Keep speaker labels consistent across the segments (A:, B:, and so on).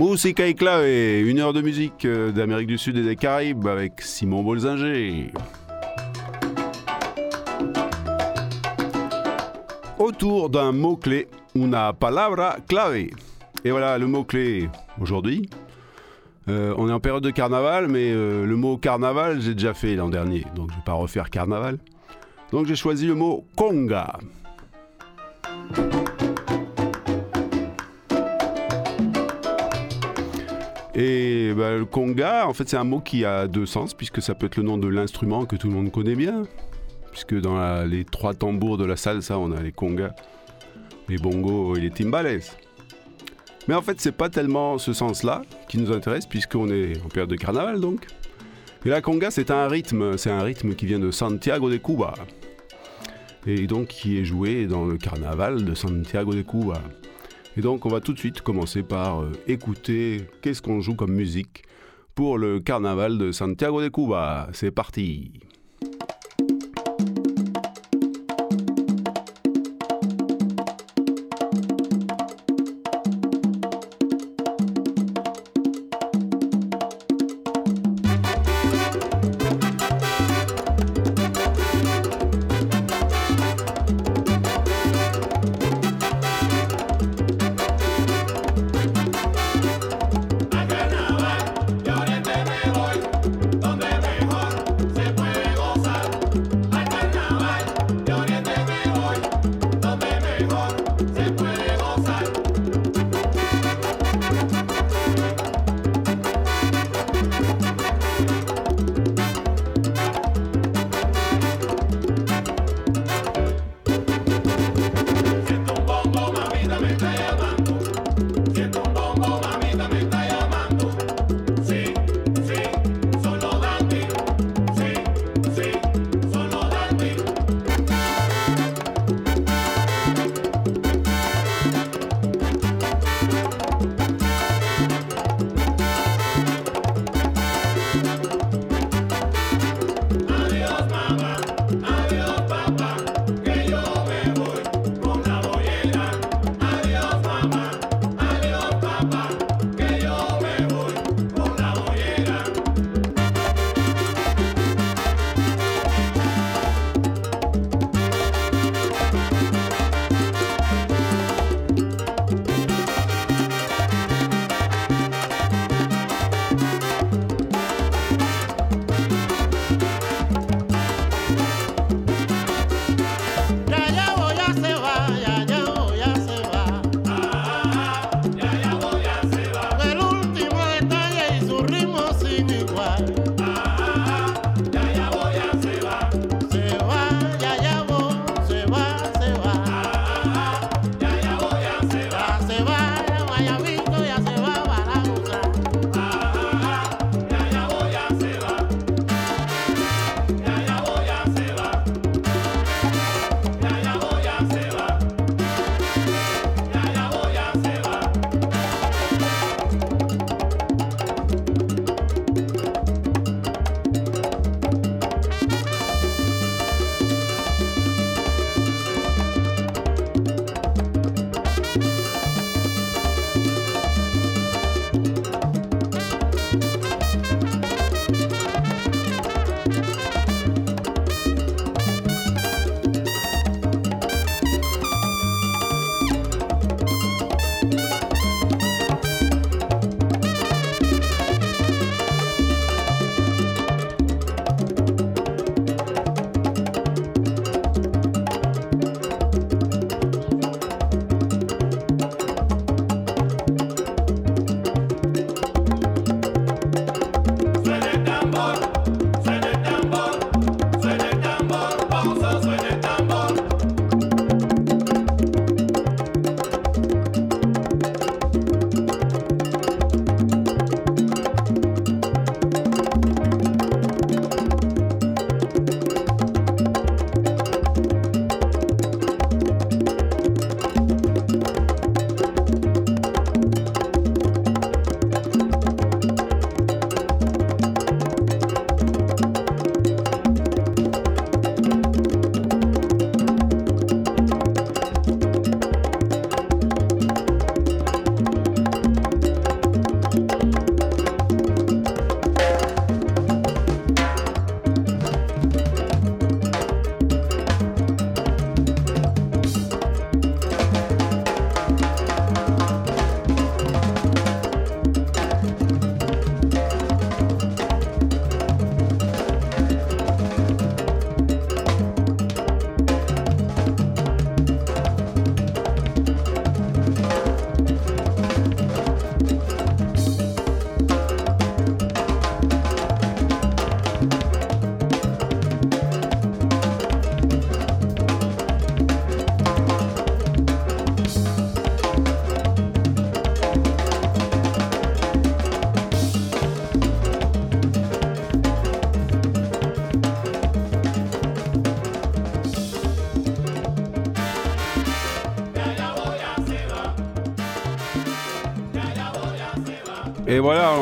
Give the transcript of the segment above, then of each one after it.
A: Musica et clave, une heure de musique euh, d'Amérique du Sud et des Caraïbes avec Simon Bolzinger. Autour d'un mot-clé, una palabra clave. Et voilà le mot-clé aujourd'hui. Euh, on est en période de carnaval, mais euh, le mot carnaval, j'ai déjà fait l'an dernier, donc je ne vais pas refaire carnaval. Donc j'ai choisi le mot conga. Et bah, le conga, en fait, c'est un mot qui a deux sens, puisque ça peut être le nom de l'instrument que tout le monde connaît bien. Puisque dans les trois tambours de la salsa, on a les congas, les bongos et les timbales. Mais en fait, c'est pas tellement ce sens-là qui nous intéresse, puisqu'on est en période de carnaval donc. Et la conga, c'est un rythme, c'est un rythme qui vient de Santiago de Cuba. Et donc qui est joué dans le carnaval de Santiago de Cuba. Et donc on va tout de suite commencer par euh, écouter qu'est-ce qu'on joue comme musique pour le carnaval de Santiago de Cuba. C'est parti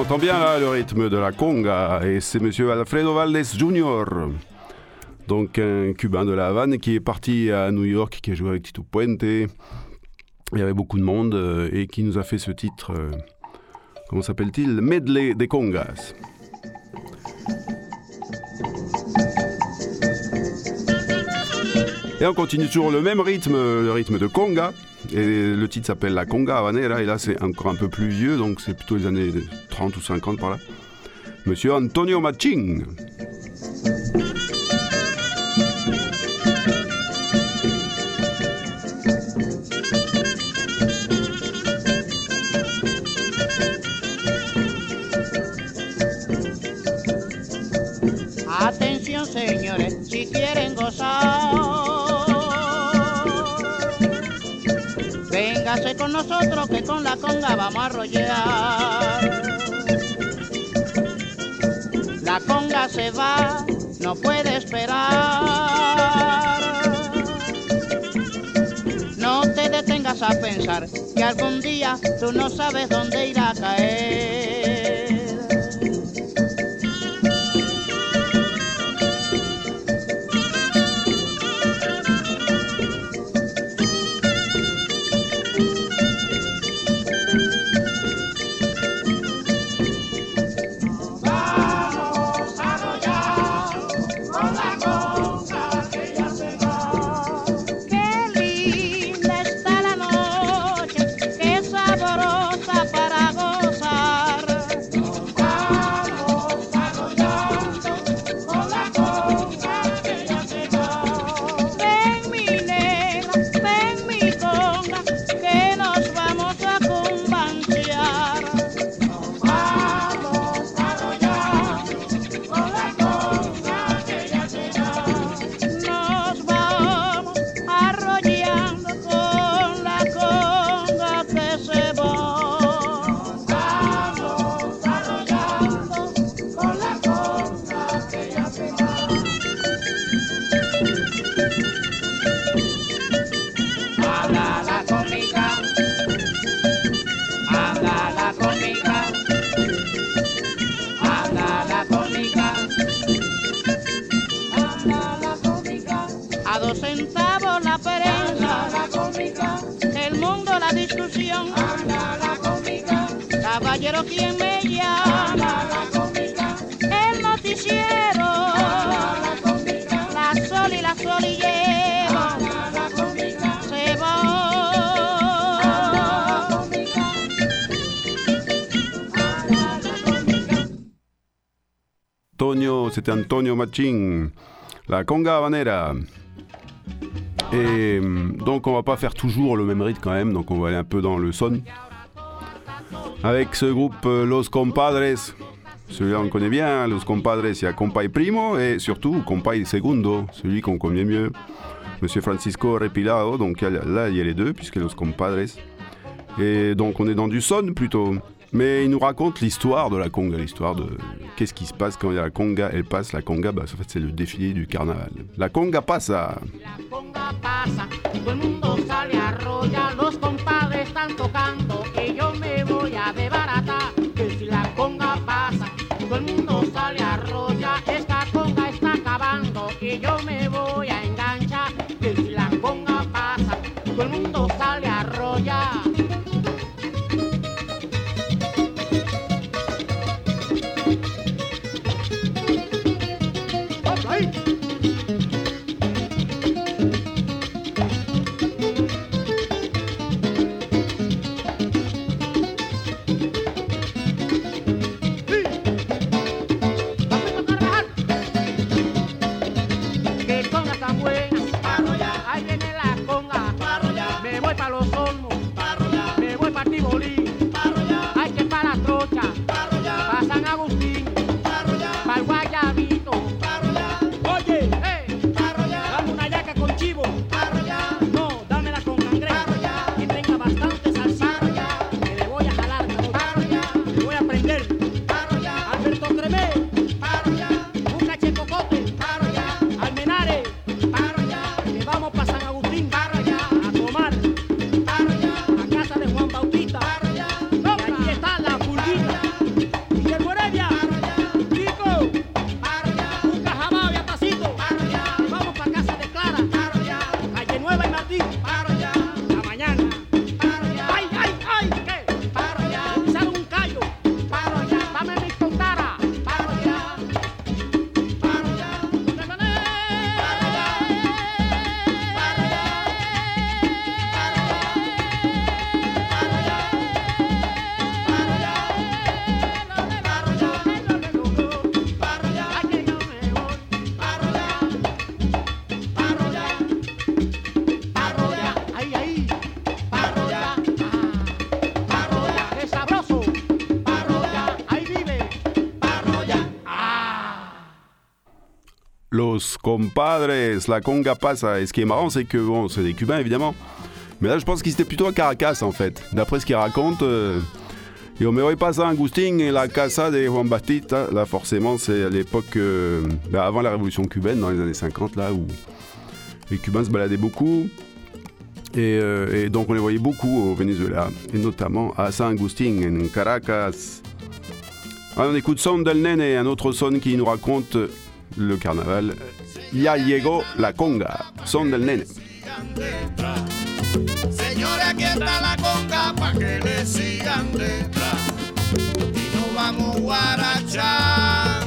A: entend bien là le rythme de la conga. Et c'est monsieur Alfredo Valdés Jr., donc un cubain de la Havane qui est parti à New York, qui a joué avec Tito Puente. Il y avait beaucoup de monde euh, et qui nous a fait ce titre, euh, comment s'appelle-t-il? Medley des congas. Et on continue toujours le même rythme, le rythme de conga. Et le titre s'appelle La Conga Habanera, et là c'est encore un peu plus vieux, donc c'est plutôt les années 30 ou 50 par là. Monsieur Antonio Maching.
B: Con nosotros que con la conga vamos a rollar. La conga se va, no puede esperar. No te detengas a pensar que algún día tú no sabes dónde irá a caer.
A: C'était Antonio Maching, la conga habanera. Et donc on va pas faire toujours le même rythme quand même, donc on va aller un peu dans le son. Avec ce groupe euh, Los Compadres, celui-là on connaît bien, Los Compadres, il y a Compay Primo et surtout Compay Segundo, celui qu'on connaît mieux, Monsieur Francisco Repilado, donc là il y a les deux puisque Los Compadres. Et donc on est dans du son plutôt. Mais il nous raconte l'histoire de la conga, l'histoire de qu'est-ce qui se passe quand la conga elle passe. La conga, bah, en fait, c'est le défilé du carnaval. La conga mundo voy a compadres, la conga pasa. Et ce qui est marrant, c'est que bon, c'est des Cubains évidemment. Mais là, je pense qu'ils étaient plutôt à Caracas en fait. D'après ce qu'ils racontent. Euh, on me pas ça Agustin et la casa de Juan Batista. Là, forcément, c'est à l'époque, euh, bah, avant la révolution cubaine, dans les années 50, là où les Cubains se baladaient beaucoup. Euh, et, donc, on les voyait beaucoup au Venezuela, et notamment à San Agustin, en Caracas. On écoute Son del Nene, un autre son qui nous raconte le carnaval. Ya llegó la conga, Son del Nene.
C: Señores, aquí está la conga pa' que le sigan detrás. Y nos vamos guarachando.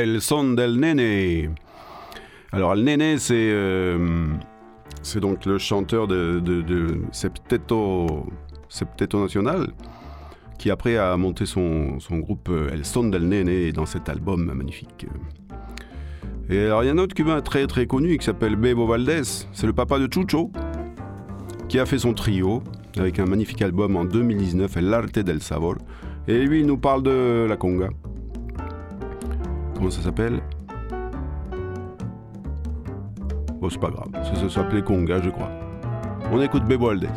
C: El son del nene.
A: Alors, le nene, c'est euh, c'est donc le chanteur de, Septeto, Septeto Nacional, qui après a monté son, son groupe euh, El Son del Nene dans cet album magnifique. Et alors, il y a un autre cubain très très connu qui s'appelle Bebo Valdez, c'est le papa de Chucho, qui a fait son trio avec un magnifique album en 2019, El Arte del Sabor. Et lui, il nous parle de la conga. Comment ça s'appelle Bon, c'est pas grave. Ça, ça s'appelait Conga, je crois. On écoute Bebo Valdez.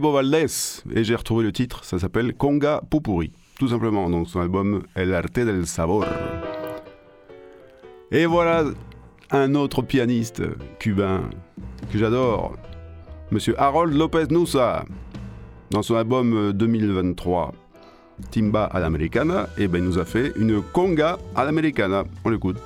A: Bebo. Et j'ai retrouvé le titre, ça s'appelle Conga Pupuri. Tout simplement, donc son album El Arte del Sabor. Et voilà un autre pianiste cubain que j'adore, Monsieur Harold Lopez Nusa, dans son album 2023, Timba à l'Americana, et ben il nous a fait une conga à l'Americana. On l'écoute.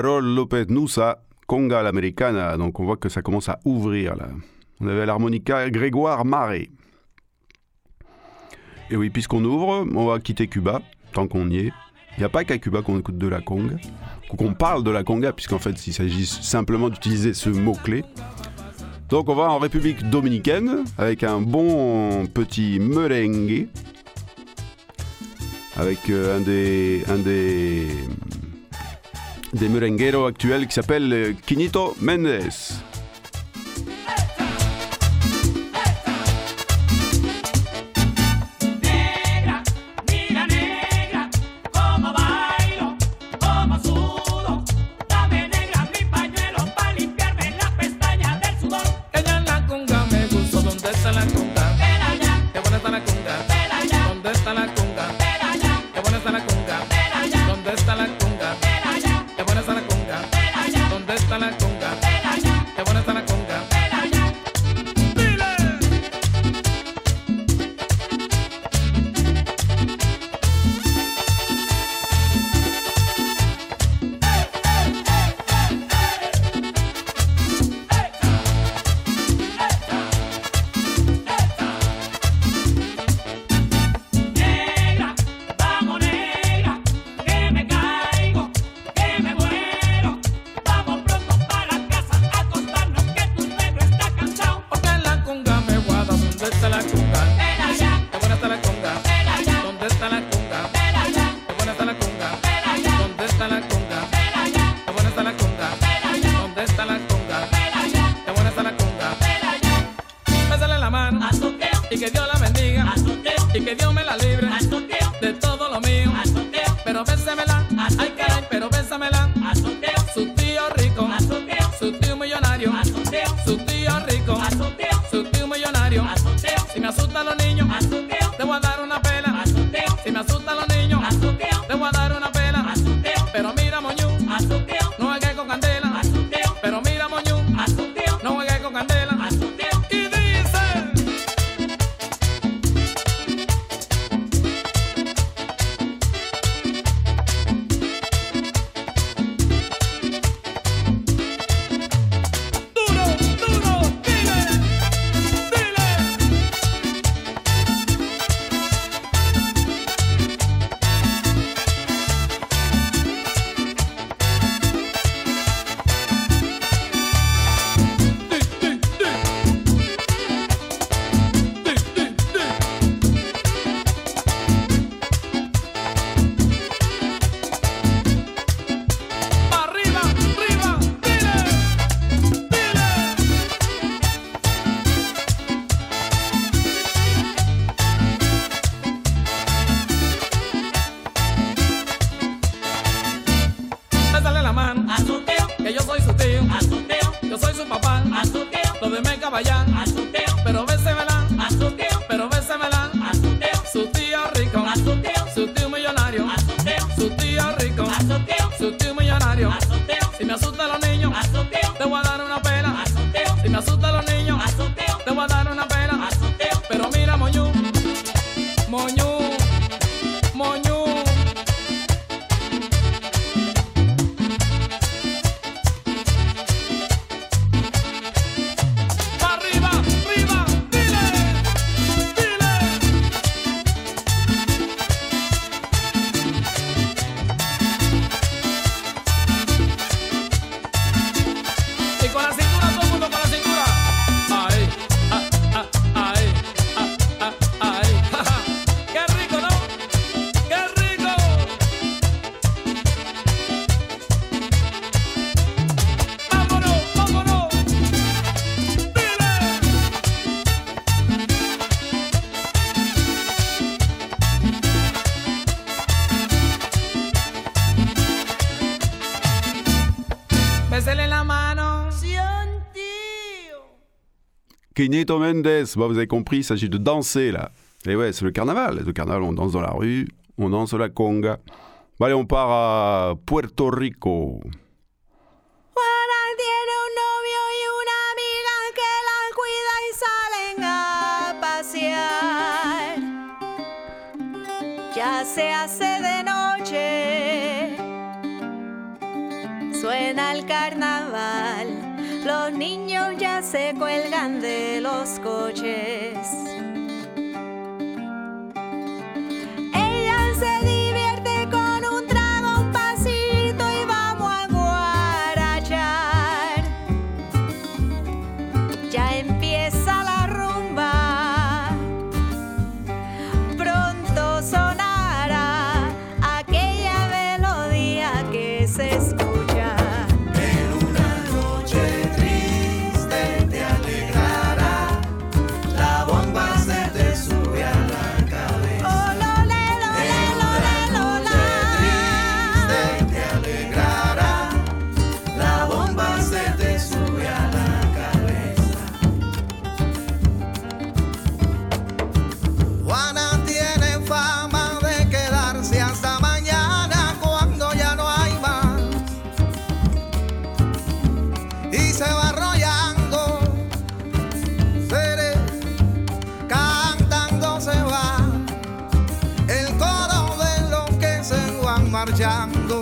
A: Harold Lopez Nusa, Conga l'Americana. Donc on voit que ça commence à ouvrir là. On avait l'harmonica Grégoire Maré. Et oui, puisqu'on ouvre, on va quitter Cuba, tant qu'on y est. Il n'y a pas qu'à Cuba qu'on écoute de la conga, qu'on parle de la conga, puisqu'en fait, il s'agit simplement d'utiliser ce mot-clé. Donc on va en République dominicaine avec un bon petit merengue, avec euh, un des, un des des merengueros actuels qui s'appelle euh, Quinito Mendes. Quinito Mendes. Bon, bah, vous avez compris, il s'agit de danser là. Et ouais, c'est le carnaval. Le carnaval, on danse dans la rue, on danse la conga. Bon, allez, on part à Puerto Rico.
D: se cuelgan de los coches.
E: marchando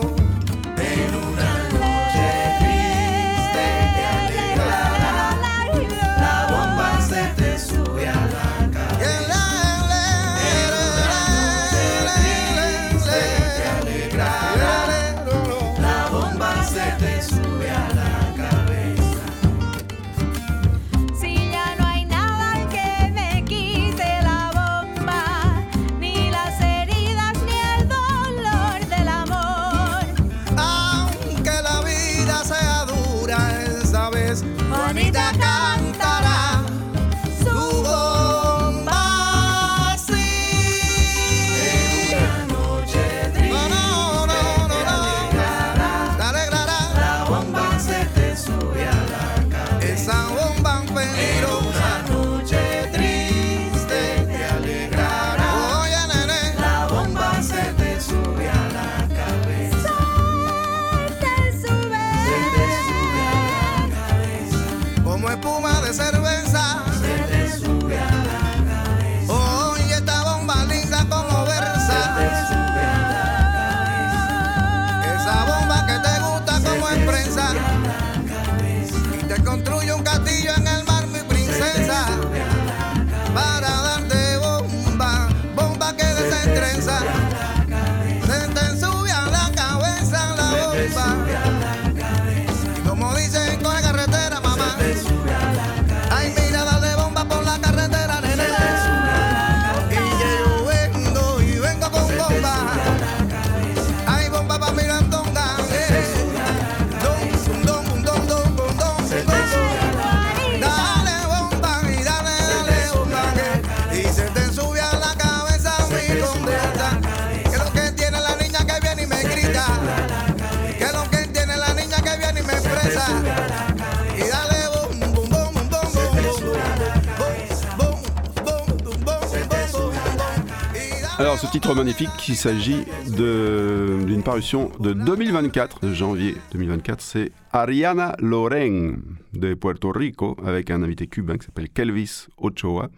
F: titre magnifique qui s'agit d'une parution de 2024, de janvier 2024. C'est Ariana Loren de Puerto Rico avec un invité cubain qui s'appelle Kelvis Ochoa.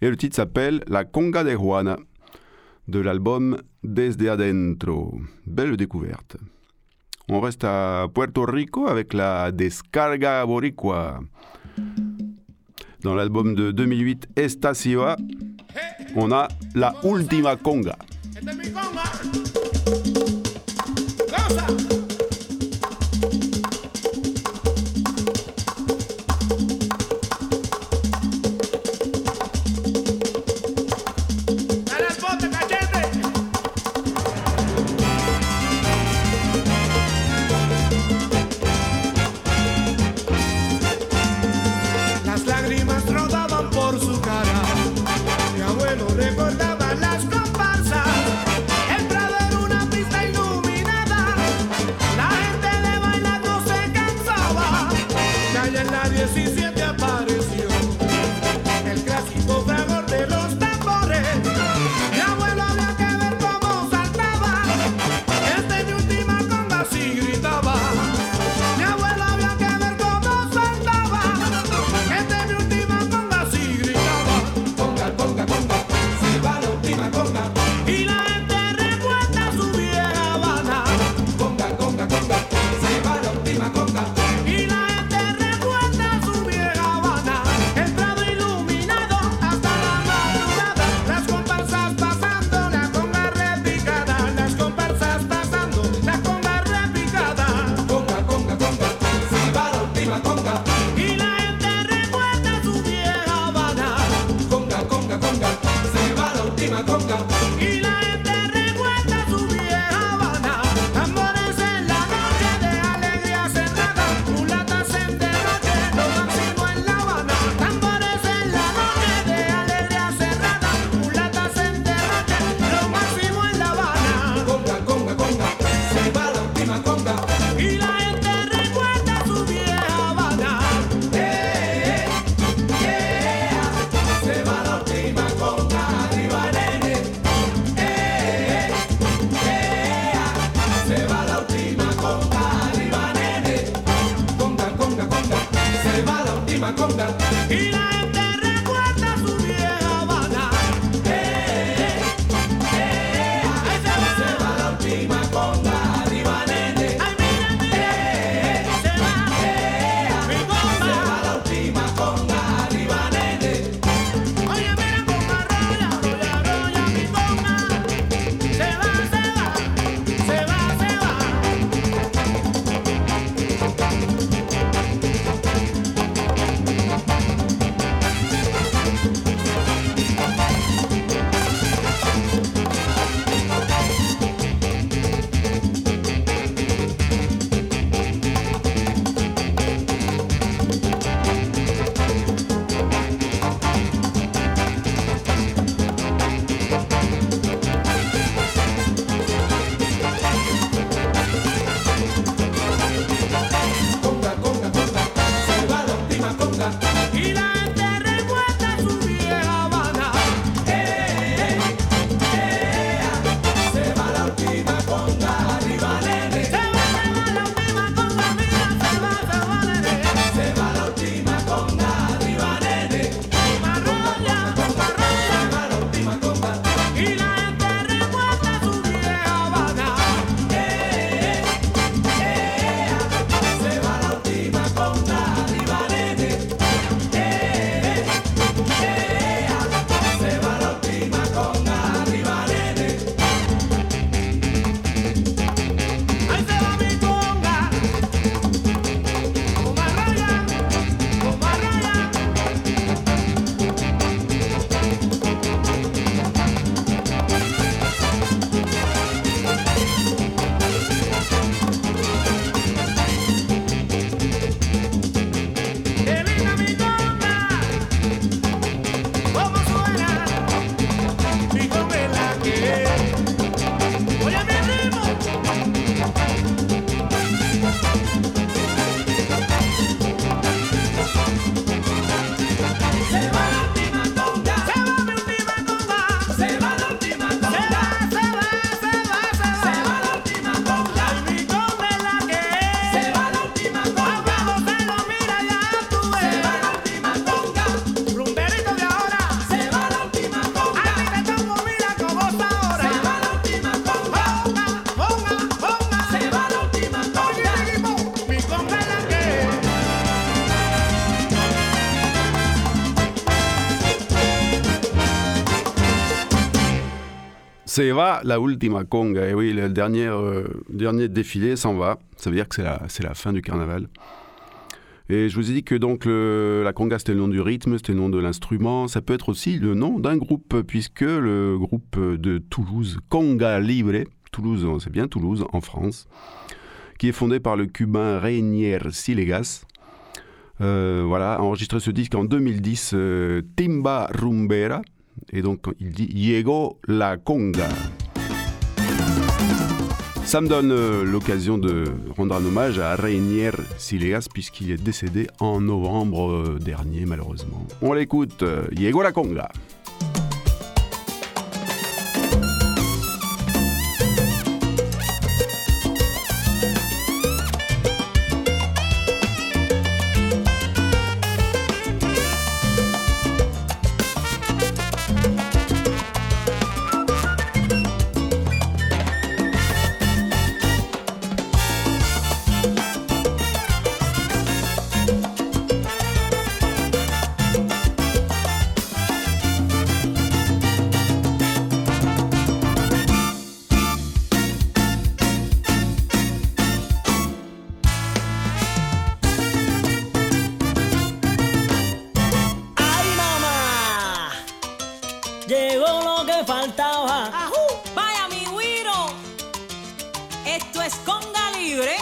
F: Et le titre s'appelle La Conga de Juana de l'album Desde Adentro. Belle découverte. On reste à Puerto Rico avec la Descarga Boricua. Dans l'album de 2008, Estaciva, on a La ultima Conga.
G: se va la última conga.
A: Et oui, le dernier, euh, dernier défilé s'en va. Ça veut dire que c'est la, la, fin du carnaval. Et je vous ai dit que donc le, la conga c'était le nom du rythme, c'était le nom de l'instrument, ça peut être aussi le nom d'un groupe, puisque le groupe de Toulouse, Conga Libre, Toulouse, c'est bien, Toulouse en France, qui est fondé par le cubain Rainier Silegas. Euh, voilà, a enregistré ce disque en 2010, euh, Timba Rumbera, et donc il dit Diego la conga. Ça me donne euh, l'occasion de rendre un hommage à Rainier Sileas puisqu'il est décédé en novembre euh, dernier malheureusement. On l'écoute, euh, Diego la conga.
H: lo que faltaba.
I: ¡Ajú! ¡Vaya mi Wiro! Esto
C: es conga
I: libre.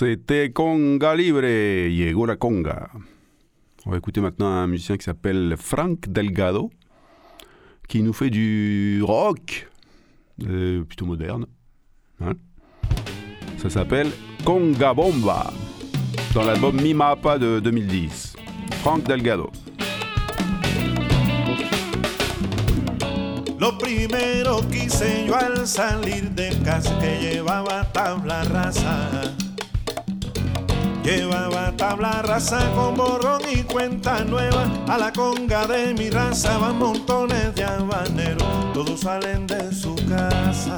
A: C'était Conga Libre, llegó la conga. On va écouter maintenant un musicien qui s'appelle Frank Delgado, qui nous fait du rock, plutôt moderne. Hein. Ça s'appelle Conga Bomba, dans l'album Mi Mapa de 2010. Frank Delgado.
J: Lo primero yo al salir de casa que llevaba tabla rasa. Llevaba tabla rasa con borrón y cuenta nueva. A la conga de mi raza van montones de habaneros. Todos salen de su casa.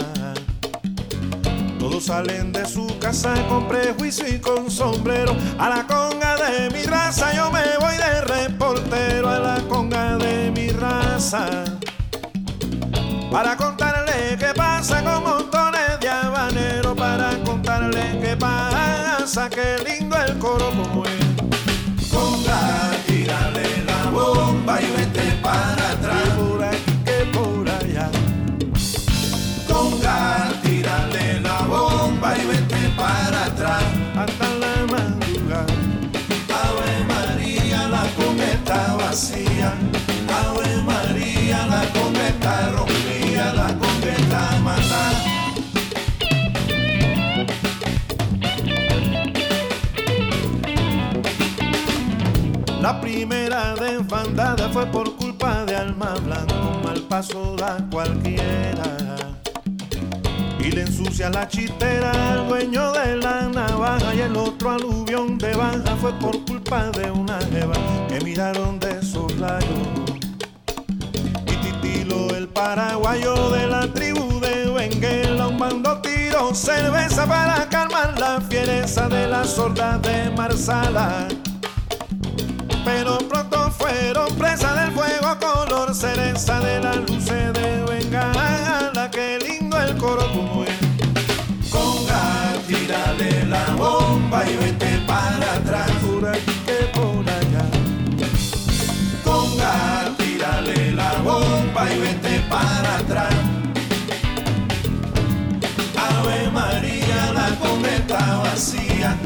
J: Todos salen de su casa con prejuicio y con sombrero. A la conga de mi raza yo me voy de reportero. A la conga de mi raza para contarle qué pasa con montones de habaneros, para contarle qué pasa, qué lindo el coro como es.
E: Conga, tírale la bomba y vete para atrás.
J: Que por aquí, que por allá.
E: Conga, tírale la bomba y vete para atrás.
J: Hasta la madrugada.
E: Ave María, la está vacía. Ave María, la está rompida, La
J: primera desbandada fue por culpa de alma blanco, mal paso da cualquiera. Y le ensucia la chitera al dueño de la navaja y el otro aluvión de baja fue por culpa de una jeva que miraron de soslayo. Y Titilo el paraguayo de la tribu de Benguela, un bando tiró cerveza para calmar la fiereza de la sorda de Marsala pero pronto fueron presa del fuego color cereza de las luces de bengala. Qué lindo el coro como es.
E: Conga, tírale la bomba y vete para atrás.
J: Por aquí que por allá.
E: Conga, tírale la bomba y vete para atrás. Ave María, la conga está vacía.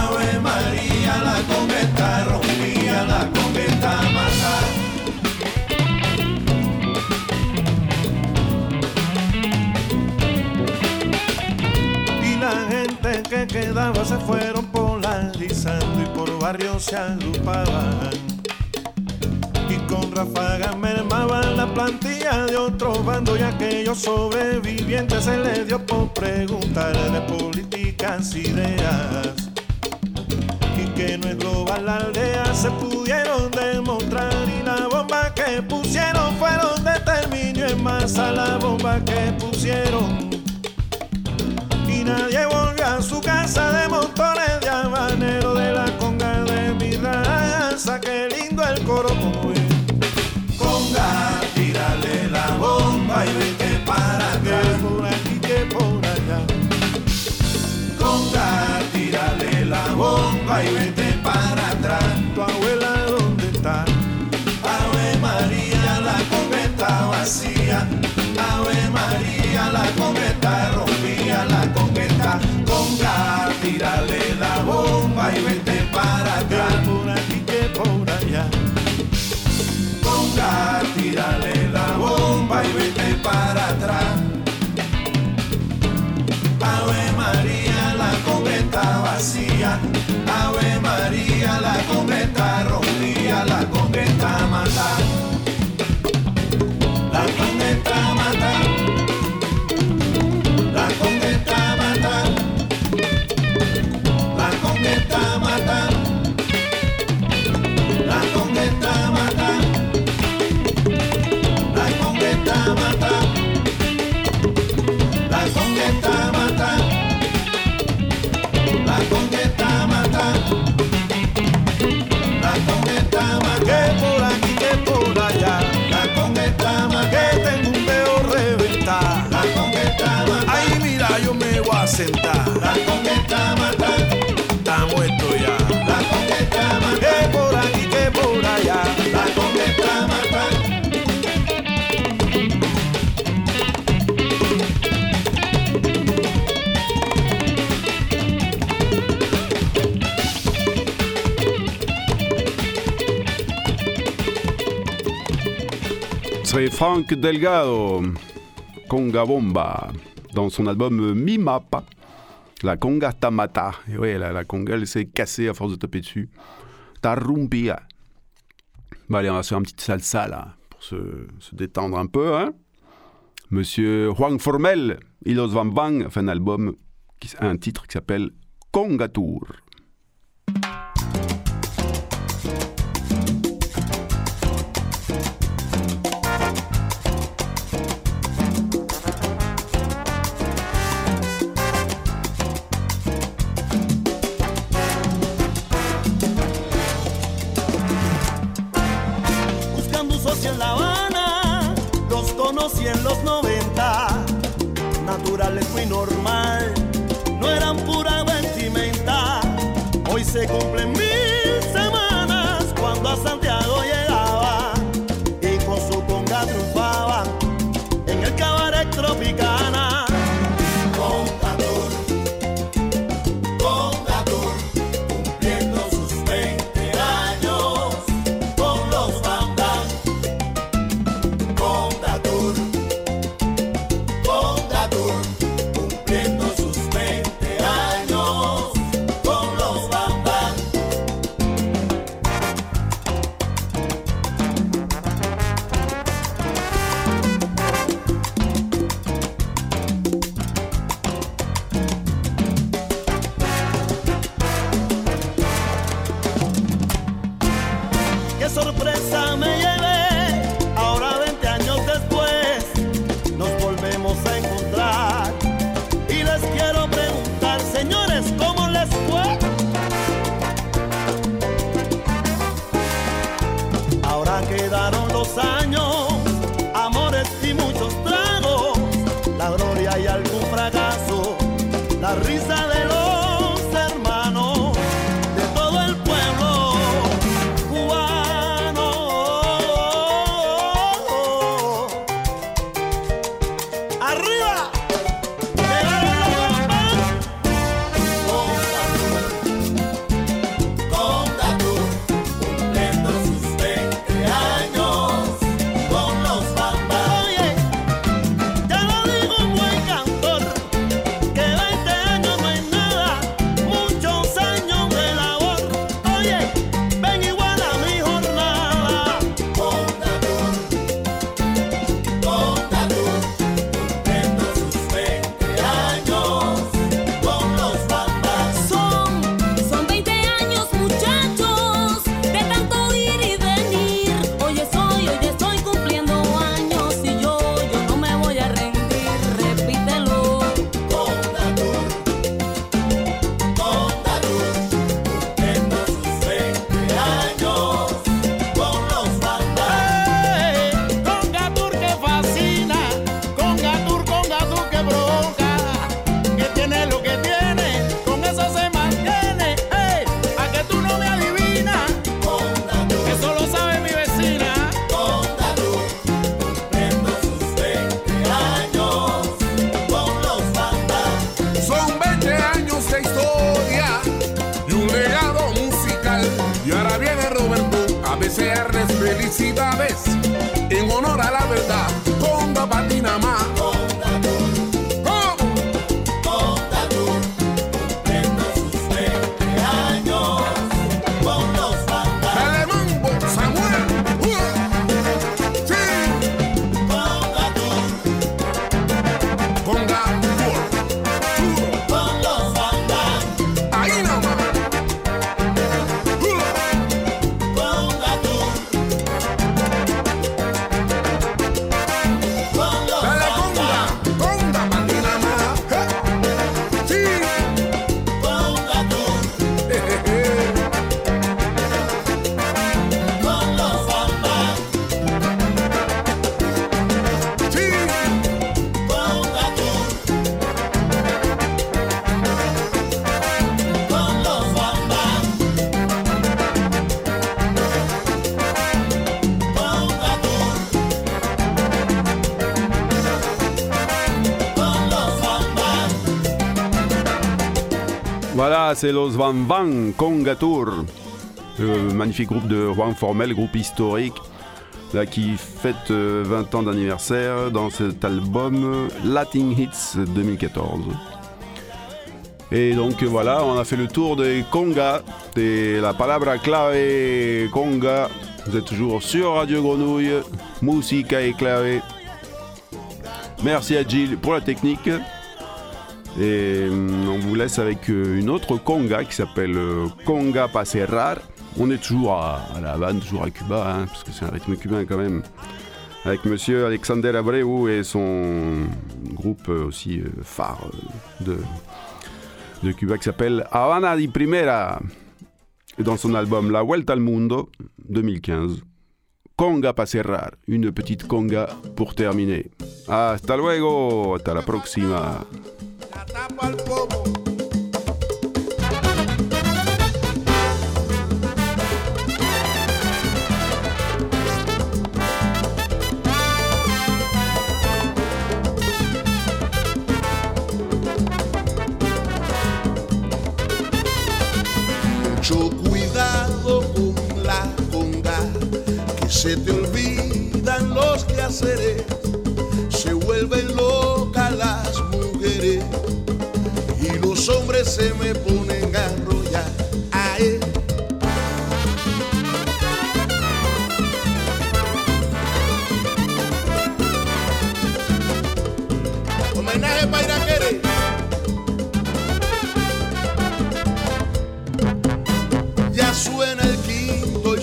E: Ave María, la conga está
J: se fueron polarizando y por barrios se agrupaban. Y con ráfagas mermaban la plantilla de otros bandos y aquellos sobrevivientes se les dio por preguntar de políticas ideas. Y que no es global la aldea se pudieron demostrar y la bomba que pusieron fueron de terminio en masa la bomba que pusieron nadie volvió a su casa de montones de habaneros de la conga de mi raza. Qué lindo el coro como es.
E: Conga, tírale la bomba y vete para
J: Que
E: atrás.
J: por aquí, que por allá.
E: Conga, tírale la bomba y vete y vete para atrás.
J: por aquí, que por allá.
E: Conga, tírale la bomba y vete para atrás. Ave María, la está vacía. Ave María, la conga está rompida, la conga está
J: sentar.
E: La coqueta mata,
J: está muerto ya.
E: La coqueta mata,
J: que por aquí, que por allá.
E: La coqueta
A: mata. Funk Delgado con Gabomba. dans son album euh, Mimapa, la conga tamata. Et ouais, la, la conga, elle s'est cassée à force de taper dessus. Tarumpia. Bah allez, on va se faire une petite salsa là, pour se, se détendre un peu. Hein. Monsieur Juan Formel, Ilos Van Bang, fait un album, qui, un titre qui s'appelle Conga Tour.
H: hay algún fracaso, la risa
A: c'est Los Van Van, Conga Tour. Euh, magnifique groupe de Juan Formel, groupe historique, qui fête euh, 20 ans d'anniversaire dans cet album Latin Hits 2014. Et donc voilà, on a fait le tour des congas, et la palabra clave conga. Vous êtes toujours sur Radio Grenouille, musica et clave. Merci à Gilles pour la technique. Et hum, on vous laisse avec euh, une autre conga qui s'appelle euh, Conga Pa Cerrar. On est toujours à, La Havane, toujours à Cuba, hein, parce que c'est un rythme cubain quand même. Avec monsieur Alexander Abreu et son groupe euh, aussi euh, phare euh, de, de Cuba qui s'appelle Havana di Primera. Et dans son album La Vuelta al Mundo 2015. Conga Pa Cerrar, une petite conga pour terminer. Hasta luego, hasta la próxima.
K: Mucho cuidado con la conga, que se te olvidan los placeres.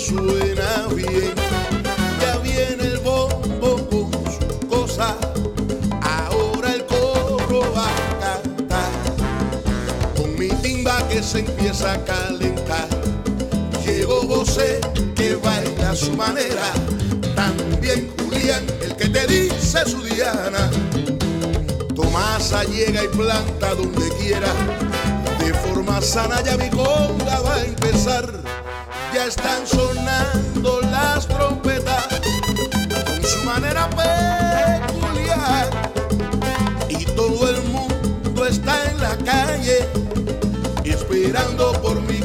K: Suena bien. Ya viene el bombo con su cosa. Ahora el coro va a cantar. Con mi timba que se empieza a calentar. Llegó José que baila a su manera. También Julián, el que te dice su diana. Tomasa llega y planta donde quiera. De forma sana ya mi conga va a empezar. Están sonando las trompetas con su manera peculiar. Y todo el mundo está en la calle esperando por mi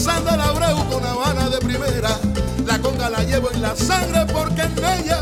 K: Alexander Abreu con Habana de primera. La conga la llevo en la sangre porque en ella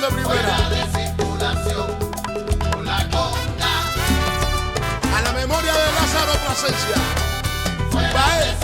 K: de primera. A la memoria de Lázaro Plasencia.
C: Para él.